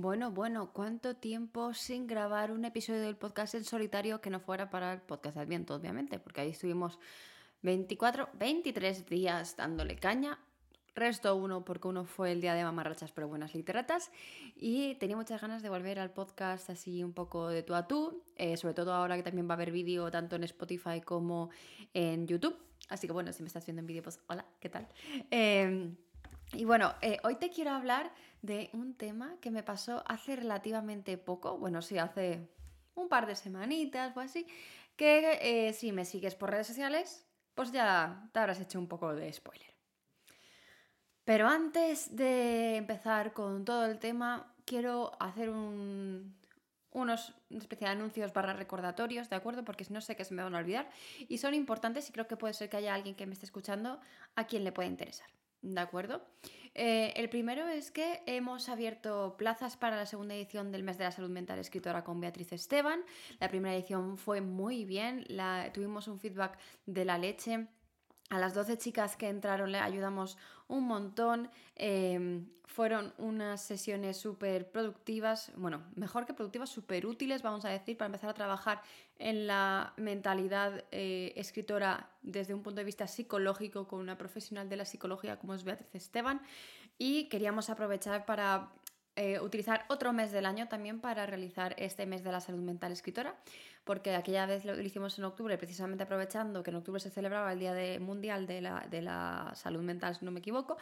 Bueno, bueno, ¿cuánto tiempo sin grabar un episodio del podcast en solitario que no fuera para el podcast del viento, obviamente? Porque ahí estuvimos 24, 23 días dándole caña. Resto uno porque uno fue el día de mamarrachas pero buenas literatas y tenía muchas ganas de volver al podcast así un poco de tú a tú, eh, sobre todo ahora que también va a haber vídeo tanto en Spotify como en YouTube. Así que bueno, si me estás viendo en vídeo, pues hola, ¿qué tal? Eh, y bueno, eh, hoy te quiero hablar de un tema que me pasó hace relativamente poco, bueno, sí, hace un par de semanitas o así, que eh, si me sigues por redes sociales, pues ya te habrás hecho un poco de spoiler. Pero antes de empezar con todo el tema, quiero hacer un, unos especial anuncios barra recordatorios, ¿de acuerdo? Porque no sé que se me van a olvidar. Y son importantes y creo que puede ser que haya alguien que me esté escuchando a quien le pueda interesar. ¿De acuerdo? Eh, el primero es que hemos abierto plazas para la segunda edición del mes de la salud mental escritora con Beatriz Esteban. La primera edición fue muy bien, la, tuvimos un feedback de la leche a las 12 chicas que entraron le ayudamos un montón. Em, fueron unas sesiones súper productivas, bueno, mejor que productivas, súper útiles, vamos a decir, para empezar a trabajar en la mentalidad eh, escritora desde un punto de vista psicológico con una profesional de la psicología como es Beatriz Esteban. Y queríamos aprovechar para eh, utilizar otro mes del año también para realizar este mes de la salud mental escritora, porque aquella vez lo hicimos en octubre, precisamente aprovechando que en octubre se celebraba el Día de, Mundial de la, de la Salud Mental, si no me equivoco.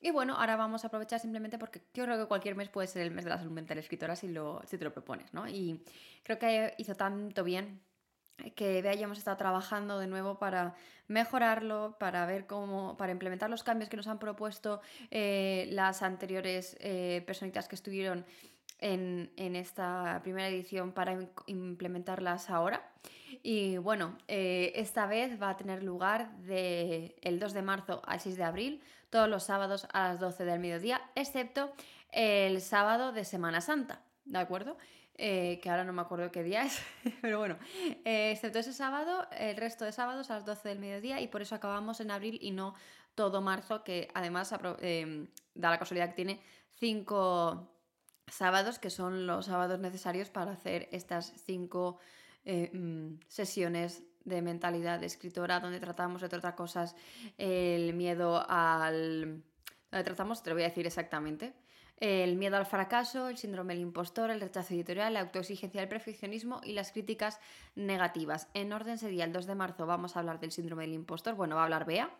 Y bueno, ahora vamos a aprovechar simplemente porque yo creo que cualquier mes puede ser el mes de la salud mental escritora si, lo, si te lo propones, ¿no? Y creo que hizo tanto bien que hayamos estado trabajando de nuevo para mejorarlo, para ver cómo, para implementar los cambios que nos han propuesto eh, las anteriores eh, personitas que estuvieron en, esta primera edición para implementarlas ahora. Y bueno, eh, esta vez va a tener lugar del el 2 de marzo al 6 de abril, todos los sábados a las 12 del mediodía, excepto el sábado de Semana Santa, ¿de acuerdo? Eh, que ahora no me acuerdo qué día es, pero bueno, eh, excepto ese sábado, el resto de sábados a las 12 del mediodía y por eso acabamos en abril y no todo marzo, que además eh, da la casualidad que tiene cinco sábados, que son los sábados necesarios para hacer estas cinco mm, sesiones de mentalidad escritora, donde tratamos, entre otras cosas, el miedo al... donde tratamos, te lo voy a decir exactamente, el miedo al fracaso, el síndrome del impostor, el rechazo editorial, la autoexigencia del perfeccionismo y las críticas negativas. En orden sería el 2 de marzo vamos a hablar del síndrome del impostor, bueno, va a hablar Bea.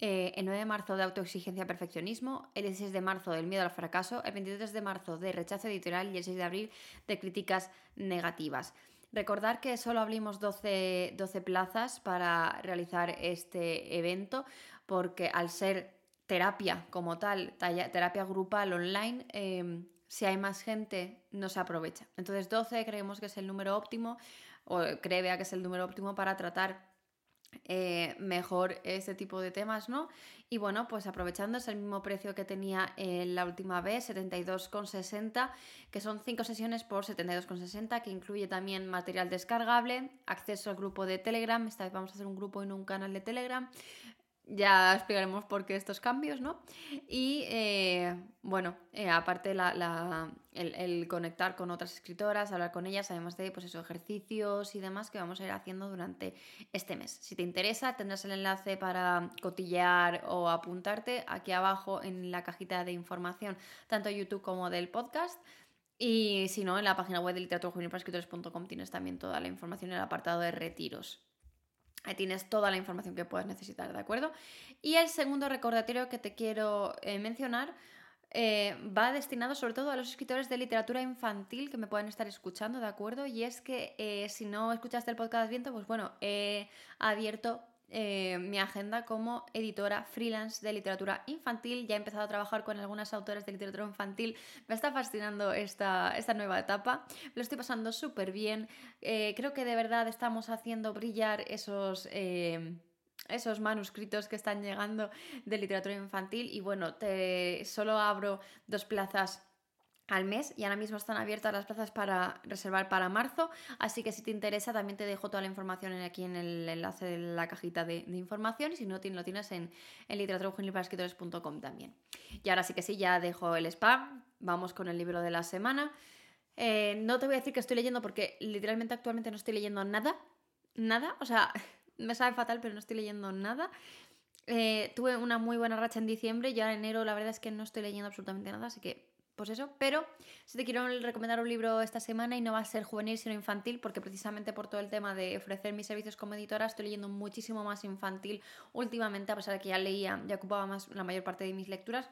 Eh, el 9 de marzo de autoexigencia perfeccionismo, el 16 de marzo del miedo al fracaso, el 23 de marzo de rechazo editorial y el 6 de abril de críticas negativas. Recordar que solo abrimos 12, 12 plazas para realizar este evento porque al ser terapia como tal, terapia grupal online, em, si hay más gente, no se aprovecha. Entonces 12 creemos que es el número óptimo, o cree que es el número óptimo para tratar eh, mejor este tipo de temas, ¿no? Y bueno, pues aprovechando es el mismo precio que tenía en la última vez, 72,60, que son 5 sesiones por 72,60, que incluye también material descargable, acceso al grupo de Telegram, esta vez vamos a hacer un grupo y no un canal de Telegram, ya explicaremos por qué estos cambios, ¿no? Y eh, bueno, eh, aparte la, el, conectar con otras escritoras, hablar con ellas, además de pues, esos ejercicios y demás que vamos a ir haciendo durante este mes. Si te interesa, tendrás el enlace para cotillear o apuntarte aquí abajo en la cajita de información, tanto de YouTube como del podcast. Y si no, en la página web de escritores.com tienes también toda la información en el apartado de retiros. Ahí tienes toda la información que puedes necesitar, ¿de acuerdo? Y el segundo recordatorio que te quiero eh, mencionar eh, va destinado sobre todo a los escritores de literatura infantil que me pueden estar escuchando, ¿de acuerdo? Y es que eh, si no escuchaste el podcast Viento, pues bueno, he abierto eh, mi agenda como editora freelance de literatura infantil. Ya he empezado a trabajar con algunas autoras de literatura infantil. Me está fascinando esta, esta nueva etapa. Lo estoy pasando súper bien. Eh, creo que de verdad estamos haciendo brillar esos... Eh, esos manuscritos que están llegando de literatura infantil y bueno, te solo abro dos plazas al mes y ahora mismo están abiertas las plazas para reservar para marzo, así que si te interesa también te dejo toda la información aquí en el enlace de la cajita de, información y si no lo tienes en, en también. Y ahora sí que sí, ya dejo el spam, vamos con el libro de la semana. Eh, no te voy a decir que estoy leyendo porque literalmente actualmente no estoy leyendo nada. Nada. O sea, me sabe fatal, pero no estoy leyendo nada. Eh, tuve una muy buena racha en diciembre, ya en enero la verdad es que no estoy leyendo absolutamente nada, así que pues eso. Pero si te quiero recomendar un libro esta semana y no va a ser juvenil sino infantil, porque precisamente por todo el tema de ofrecer mis servicios como editora estoy leyendo muchísimo más infantil últimamente, a pesar de que ya leía, ya ocupaba más la mayor parte de mis lecturas.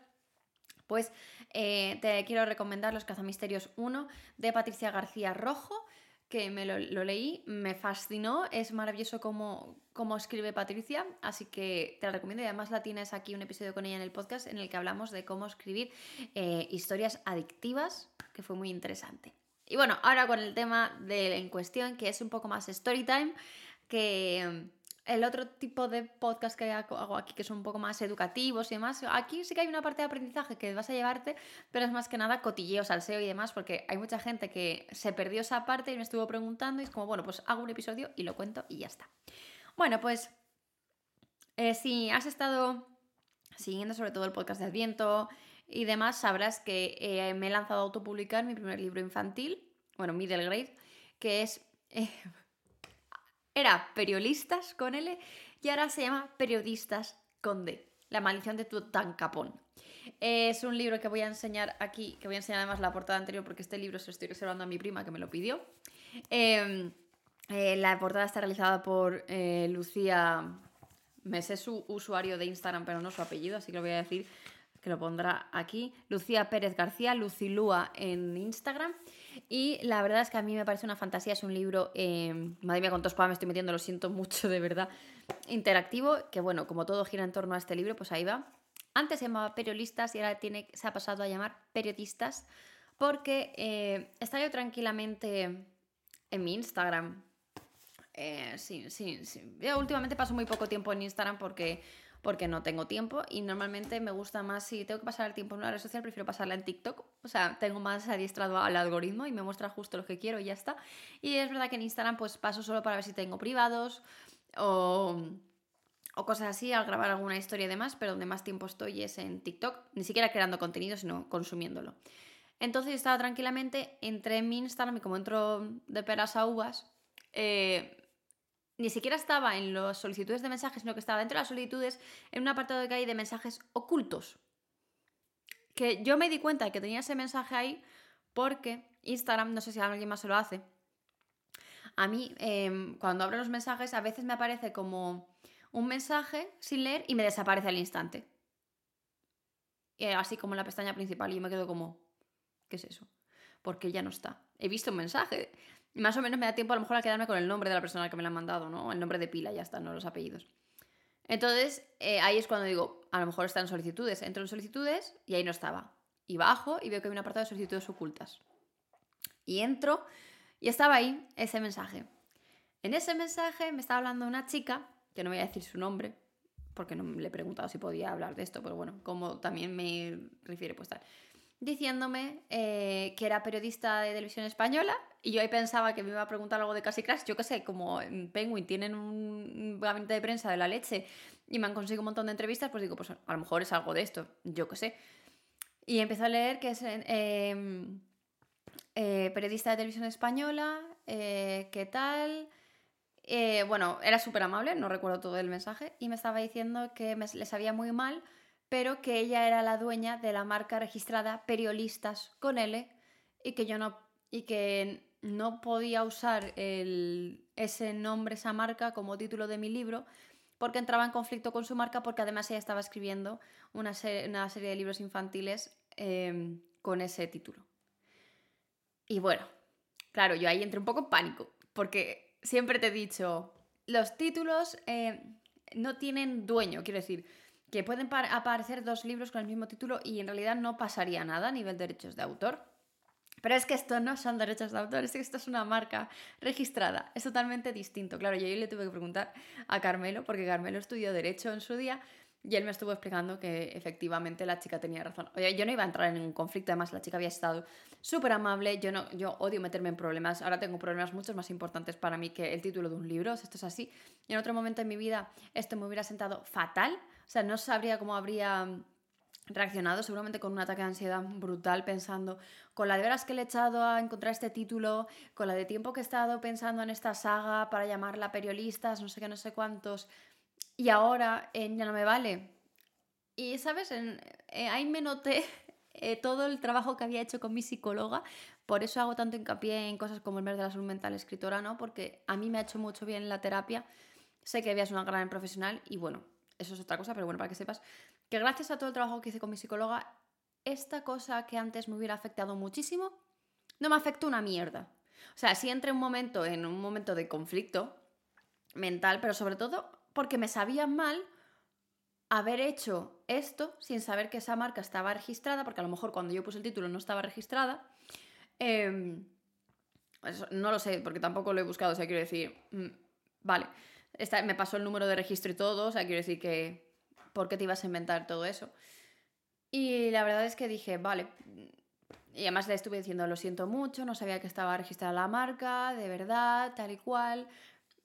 Pues eh, te quiero recomendar Los Cazamisterios 1 de Patricia García Rojo que me lo, leí, me fascinó, es maravilloso cómo, cómo, escribe Patricia, así que te la recomiendo y además la tienes aquí un episodio con ella en el podcast en el que hablamos de cómo escribir eh, historias adictivas, que fue muy interesante. Y bueno, ahora con el tema de, en cuestión, que es un poco más story time, que el otro tipo de podcast que hago aquí, que son un poco más educativos y demás, aquí sí que hay una parte de aprendizaje que vas a llevarte, pero es más que nada cotilleo, salseo y demás, porque hay mucha gente que se perdió esa parte y me estuvo preguntando y es como, bueno, pues hago un episodio y lo cuento y ya está. Bueno, pues eh, si has estado siguiendo sobre todo el podcast de Adviento y demás, sabrás que eh, me he lanzado a autopublicar mi primer libro infantil, bueno, Middle Grade, que es... Eh, era Periodistas con L y ahora se llama Periodistas con D. La maldición de Tutankamón. Es un libro que voy a enseñar aquí, que voy a enseñar además la portada anterior porque este libro se lo estoy reservando a mi prima que me lo pidió. Em, eh, la portada está realizada por eh, Lucía, me sé su usuario de Instagram pero no su apellido, así que lo voy a decir que lo pondrá aquí. Lucía Pérez García, Lucilúa en Instagram. Y la verdad es que a mí me parece una fantasía, es un libro, eh, madre mía, con todos me estoy metiendo, lo siento mucho, de verdad, interactivo, que bueno, como todo gira en torno a este libro, pues ahí va. Antes se llamaba Periodistas y ahora tiene, se ha pasado a llamar Periodistas porque eh, está yo tranquilamente en mi Instagram. Eh, sí, sí, sí. Yo últimamente paso muy poco tiempo en Instagram porque porque no tengo tiempo y normalmente me gusta más, si tengo que pasar el tiempo en una red social, prefiero pasarla en TikTok. O sea, tengo más adiestrado al algoritmo y me muestra justo lo que quiero y ya está. Y es verdad que en Instagram pues paso solo para ver si tengo privados o, o cosas así, al grabar alguna historia y demás, pero donde más tiempo estoy es en TikTok, ni siquiera creando contenido, sino consumiéndolo. Entonces estaba tranquilamente, entré en mi Instagram y como entro de peras a uvas, eh, ni siquiera estaba en las solicitudes de mensajes, sino que estaba dentro de las solicitudes en un apartado que hay de mensajes ocultos. Que yo me di cuenta de que tenía ese mensaje ahí porque Instagram, no sé si alguien más se lo hace, a mí em, cuando abro los mensajes a veces me aparece como un mensaje sin leer y me desaparece al instante. así como en la pestaña principal y yo me quedo como, ¿qué es eso? Porque ya no está. He visto un mensaje más o menos me da tiempo a lo mejor a quedarme con el nombre de la persona que me la ha mandado, ¿no? El nombre de pila, ya está, no los apellidos. Entonces, eh, ahí es cuando digo, a lo mejor está en solicitudes. Entro en solicitudes y ahí no estaba. Y bajo y veo que hay un apartado de solicitudes ocultas. Y entro y estaba ahí ese mensaje. En ese mensaje me estaba hablando una chica, que no voy a decir su nombre, porque no le he preguntado si podía hablar de esto, pero bueno, como también me refiere, pues tal diciéndome eh, que era periodista de televisión española y yo ahí pensaba que me iba a preguntar algo de Casi Crash. Yo qué sé, como en Penguin tienen un gabinete de prensa de la leche y me han conseguido un montón de entrevistas, pues digo, pues a lo mejor es algo de esto, yo qué sé. Y empiezo a leer que es em, eh, periodista de televisión española, eh, qué tal. bueno, era súper amable, no recuerdo todo el mensaje, y me estaba diciendo que le sabía muy mal pero que ella era la dueña de la marca registrada Periodistas con L y que yo no y que no podía usar ese nombre, esa marca como título de mi libro porque entraba en conflicto con su marca porque además ella estaba escribiendo una, serie, de libros infantiles em, con ese título. Y bueno, claro, yo ahí entré un poco en pánico porque siempre te he dicho, los títulos eh, no tienen dueño, quiero decir, que pueden aparecer dos libros con el mismo título y en realidad no pasaría nada a nivel de derechos de autor. Pero es que esto no son derechos de autor, es que esto es una marca registrada, es totalmente distinto. Claro, yo le tuve que preguntar a Carmelo, porque Carmelo estudió Derecho en su día, y él me estuvo explicando que efectivamente la chica tenía razón. Oye, yo no iba a entrar en ningún conflicto, además la chica había estado súper amable, yo, no, yo odio meterme en problemas, ahora tengo problemas mucho más importantes para mí que el título de un libro, esto es así. En otro momento en mi vida esto me hubiera sentado fatal, o sea, no sabría cómo habría reaccionado seguramente con un ataque de ansiedad brutal pensando con la de horas que le he echado a encontrar este título, con la de tiempo que he estado pensando en esta saga para llamarla periodistas, no sé qué, no sé cuántos, y ahora ya no me vale. Y, ¿sabes? En, eh, ahí me noté eh, todo el trabajo que había hecho con mi psicóloga, por eso hago tanto hincapié en cosas como el mes de la salud mental escritora, ¿no? Porque a mí me ha hecho mucho bien la terapia, sé que habías una gran profesional y bueno, eso es otra cosa, pero bueno, para que sepas que gracias a todo el trabajo que hice con mi psicóloga, esta cosa que antes me hubiera afectado muchísimo, no me afectó una mierda. O sea, sí entré un momento, en un momento de conflicto mental, pero sobre todo porque me sabía mal haber hecho esto sin saber que esa marca estaba registrada, porque a lo mejor cuando yo puse el título no estaba registrada. Em, no lo sé, porque tampoco lo he buscado, o sea, quiero decir, mm, vale, me pasó el número de registro y todo, o sea, quiero decir que ¿por qué te ibas a inventar todo eso? Y la verdad es que dije, vale, y además le estuve diciendo, lo siento mucho, no sabía que estaba registrada la marca, de verdad, tal y cual.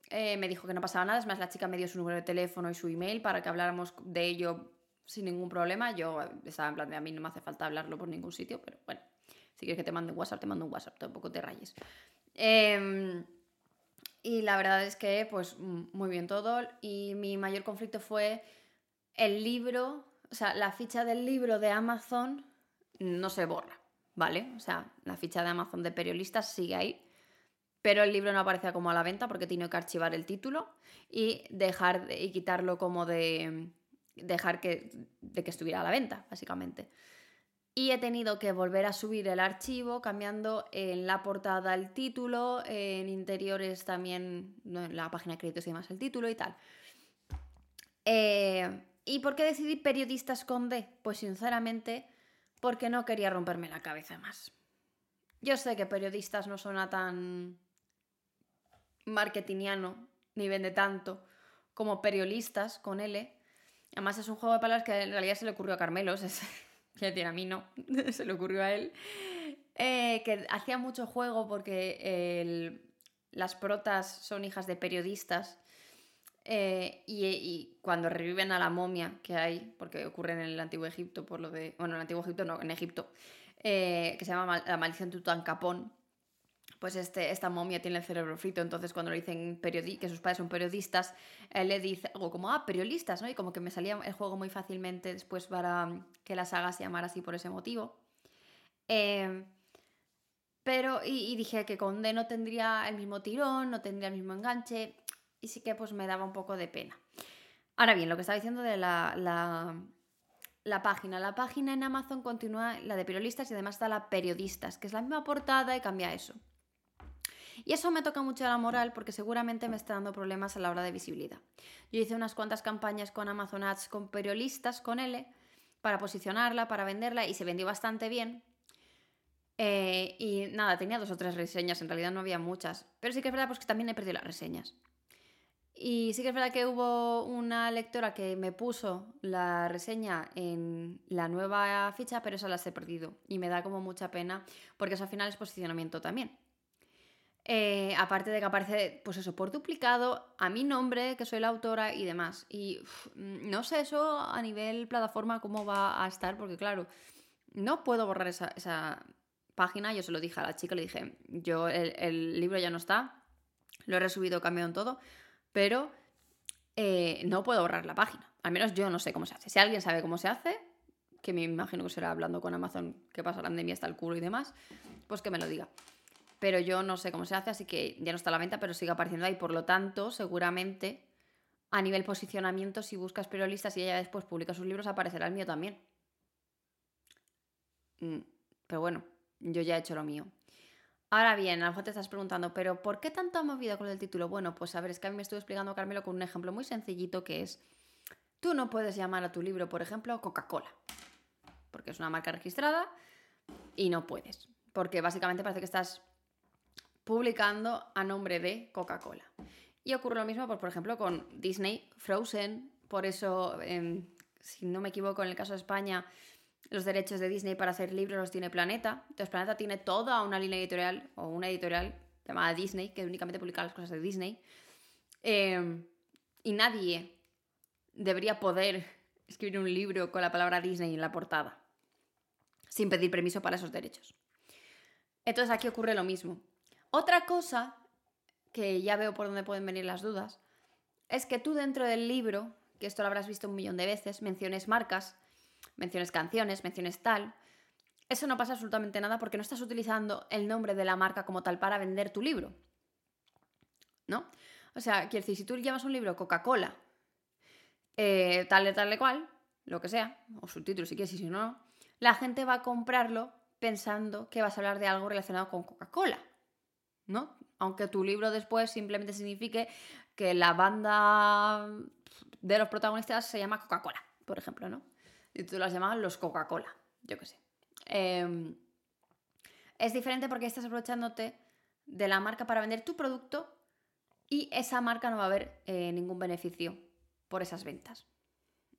Eh, me dijo que no pasaba nada, es más, la chica me dio su número de teléfono y su email para que habláramos de ello sin ningún problema. Yo estaba en plan de a mí no me hace falta hablarlo por ningún sitio, pero bueno, si quieres que te mande un WhatsApp, te mando un WhatsApp, tampoco te rayes. Em, y la verdad es que, pues, muy bien todo. Y mi mayor conflicto fue el libro, o sea, la ficha del libro de Amazon no se borra, ¿vale? O sea, la ficha de Amazon de periodistas sigue ahí, pero el libro no aparece como a la venta porque tiene que archivar el título y dejar y quitarlo como de dejar que, de que estuviera a la venta, básicamente. Y he tenido que volver a subir el archivo cambiando en la portada el título, en interiores también, en la página de créditos y demás el título y tal. Eh, ¿Y por qué decidí periodistas con D? Pues sinceramente, porque no quería romperme la cabeza más. Yo sé que periodistas no suena tan marketingiano ni vende tanto como periodistas con L. Además es un juego de palabras que en realidad se le ocurrió a Carmelo, es, decir, a mí no, se le ocurrió a él. Eh, que hacía mucho juego porque las protas son hijas de periodistas eh, y, cuando reviven a la momia que hay, porque ocurre en el antiguo Egipto, por lo de. Bueno, en el antiguo Egipto no, en Egipto, eh, que se llama la maldición de Tutankamón, pues este, esta momia tiene el cerebro frito, entonces cuando le dicen que sus padres son periodistas, él le dice algo como, ah, periodistas, ¿no? Y como que me salía el juego muy fácilmente después para que la saga se llamara así por ese motivo. Eh, pero, y, dije que con D no tendría el mismo tirón, no tendría el mismo enganche y sí que pues me daba un poco de pena. Ahora bien, lo que estaba diciendo de la, la, página. La página en Amazon continúa la de periodistas y además está la periodistas, que es la misma portada y cambia eso. Y eso me toca mucho la moral porque seguramente me está dando problemas a la hora de visibilidad. Yo hice unas cuantas campañas con Amazon Ads con periodistas, con L, para posicionarla, para venderla y se vendió bastante bien. Eh, y nada, tenía dos o tres reseñas, en realidad no había muchas. Pero sí que es verdad pues, que también he perdido las reseñas. Y sí que es verdad que hubo una lectora que me puso la reseña en la nueva ficha, pero esa las he perdido. Y me da como mucha pena, porque eso al final es posicionamiento también. Eh, aparte de que aparece, pues eso, por duplicado, a mi nombre, que soy la autora y demás. Y no sé eso a nivel plataforma cómo va a estar, porque claro, no puedo borrar esa, página. Yo se lo dije a la chica, le dije, yo el, libro ya no está, lo he resubido, cambiado en todo pero eh, no puedo borrar la página. Al menos yo no sé cómo se hace. Si alguien sabe cómo se hace, que me imagino que será hablando con Amazon que pasa la pandemia hasta el culo y demás, pues que me lo diga. Pero yo no sé cómo se hace, así que ya no está a la venta, pero sigue apareciendo ahí. Por lo tanto, seguramente a nivel posicionamiento, si buscas periodistas y ella después publica sus libros, aparecerá el mío también. Mm, pero bueno, yo ya he hecho lo mío. Ahora bien, a lo mejor te estás preguntando, ¿pero por qué tanto movida con el título? Bueno, pues a ver, es que a mí me estuvo explicando Carmelo con un ejemplo muy sencillito que es, tú no puedes llamar a tu libro, por ejemplo, Coca-Cola, porque es una marca registrada y no puedes, porque básicamente parece que estás publicando a nombre de Coca-Cola. Y ocurre lo mismo, por ejemplo, con Disney, Frozen, por eso, em, si no me equivoco, en el caso de España, los derechos de Disney para hacer libros los tiene Planeta. Entonces Planeta tiene toda una línea editorial o una editorial llamada Disney que únicamente publica las cosas de Disney. Em, y nadie debería poder escribir un libro con la palabra Disney en la portada, sin pedir permiso para esos derechos. Entonces aquí ocurre lo mismo. Otra cosa, que ya veo por dónde pueden venir las dudas, es que tú dentro del libro, que esto lo habrás visto un millón de veces, menciones marcas, menciones canciones, menciones tal, eso no pasa absolutamente nada porque no estás utilizando el nombre de la marca como tal para vender tu libro. ¿No? O sea, quiero decir, si tú llamas un libro Coca-Cola, eh, tal, tal, cual, lo que sea, o subtítulo si quieres y si no, la gente va a comprarlo pensando que vas a hablar de algo relacionado con Coca-Cola, ¿no? Aunque tu libro después simplemente signifique que la banda de los protagonistas se llama Coca-Cola, por ejemplo, ¿no? Y tú las llamas los Coca-Cola, yo qué sé. Em, es diferente porque estás aprovechándote de la marca para vender tu producto y esa marca no va a ver eh, ningún beneficio por esas ventas.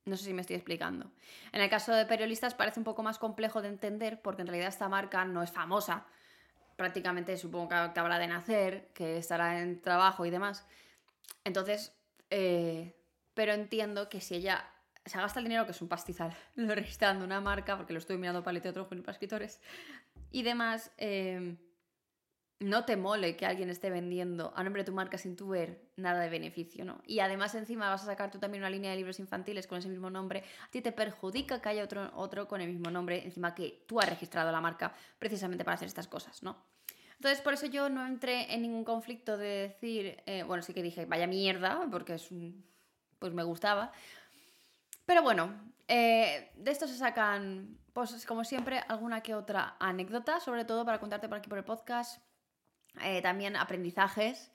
No sé si me estoy explicando. En el caso de periodistas parece un poco más complejo de entender porque en realidad esta marca no es famosa. Prácticamente supongo que acabará de nacer, que estará en trabajo y demás. Entonces, eh, pero entiendo que si ella se gasta el dinero, que es un pastizal, lo registrando una marca, porque lo estoy mirando para literatura y para escritores, y demás, eh, no te mole que alguien esté vendiendo a nombre de tu marca sin tu ver nada de beneficio, ¿no? Y además encima vas a sacar tú también una línea de libros infantiles con ese mismo nombre, a ti te perjudica que haya otro, otro con el mismo nombre, encima que tú has registrado la marca precisamente para hacer estas cosas, ¿no? Entonces, por eso yo no entré en ningún conflicto de decir, eh, bueno, sí que dije, vaya mierda, porque es un, pues me gustaba. Pero bueno, eh, de esto se sacan, pues como siempre, alguna que otra anécdota, sobre todo para contarte por aquí por el podcast eh, también aprendizajes.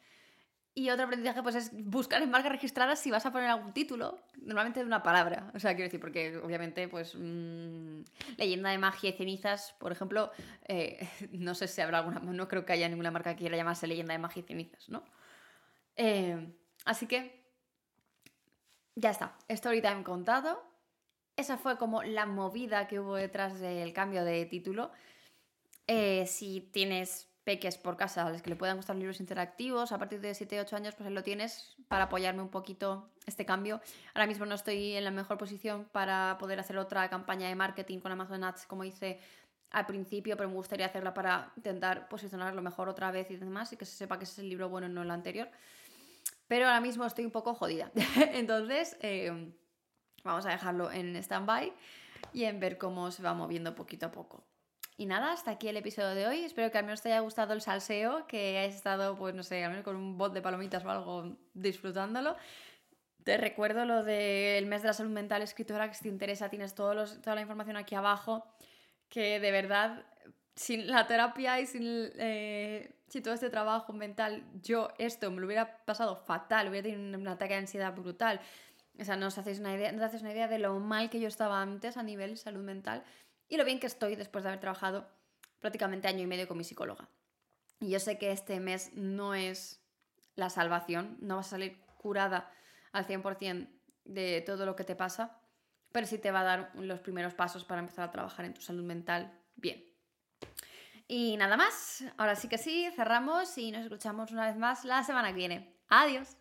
Y otro aprendizaje pues es buscar en marcas registradas si vas a poner algún título, normalmente de una palabra. O sea, quiero decir, porque obviamente, pues, mm, leyenda de magia y cenizas, por ejemplo, eh, no sé si habrá alguna, no creo que haya ninguna marca que quiera llamarse leyenda de magia y cenizas, ¿no? Eh, así que, ya está, story time contado. Esa fue como la movida que hubo detrás del cambio de título. si tienes peques por casa a los que le puedan gustar libros interactivos, a partir de 7, 8 años, pues lo tienes para apoyarme un poquito este cambio. Ahora mismo no estoy en la mejor posición para poder hacer otra campaña de marketing con Amazon Ads como hice al principio, pero me gustaría hacerla para intentar posicionarlo mejor otra vez y demás, y que se sepa que ese es el libro bueno no el anterior. Pero ahora mismo estoy un poco jodida. Entonces, eh, vamos a dejarlo en stand-by y en ver cómo se va moviendo poquito a poco. Y nada, hasta aquí el episodio de hoy. Espero que al menos te haya gustado el salseo, que hayas estado, pues no sé, al menos con un bot de palomitas o algo disfrutándolo. Te recuerdo lo del mes de la salud mental escritora, que si te interesa tienes toda la información aquí abajo, que de verdad, sin la terapia y sin, eh, sin todo este trabajo mental, yo esto me lo hubiera pasado fatal, hubiera tenido un ataque de ansiedad brutal. O sea, no os hacéis una idea, no os hacéis una idea de lo mal que yo estaba antes a nivel salud mental y lo bien que estoy después de haber trabajado prácticamente año y medio con mi psicóloga. Y yo sé que este mes no es la salvación, no vas a salir curada al 100% de todo lo que te pasa, pero sí te va a dar los primeros pasos para empezar a trabajar en tu salud mental bien. Y nada más, ahora sí que sí, cerramos y nos escuchamos una vez más la semana que viene. Adiós.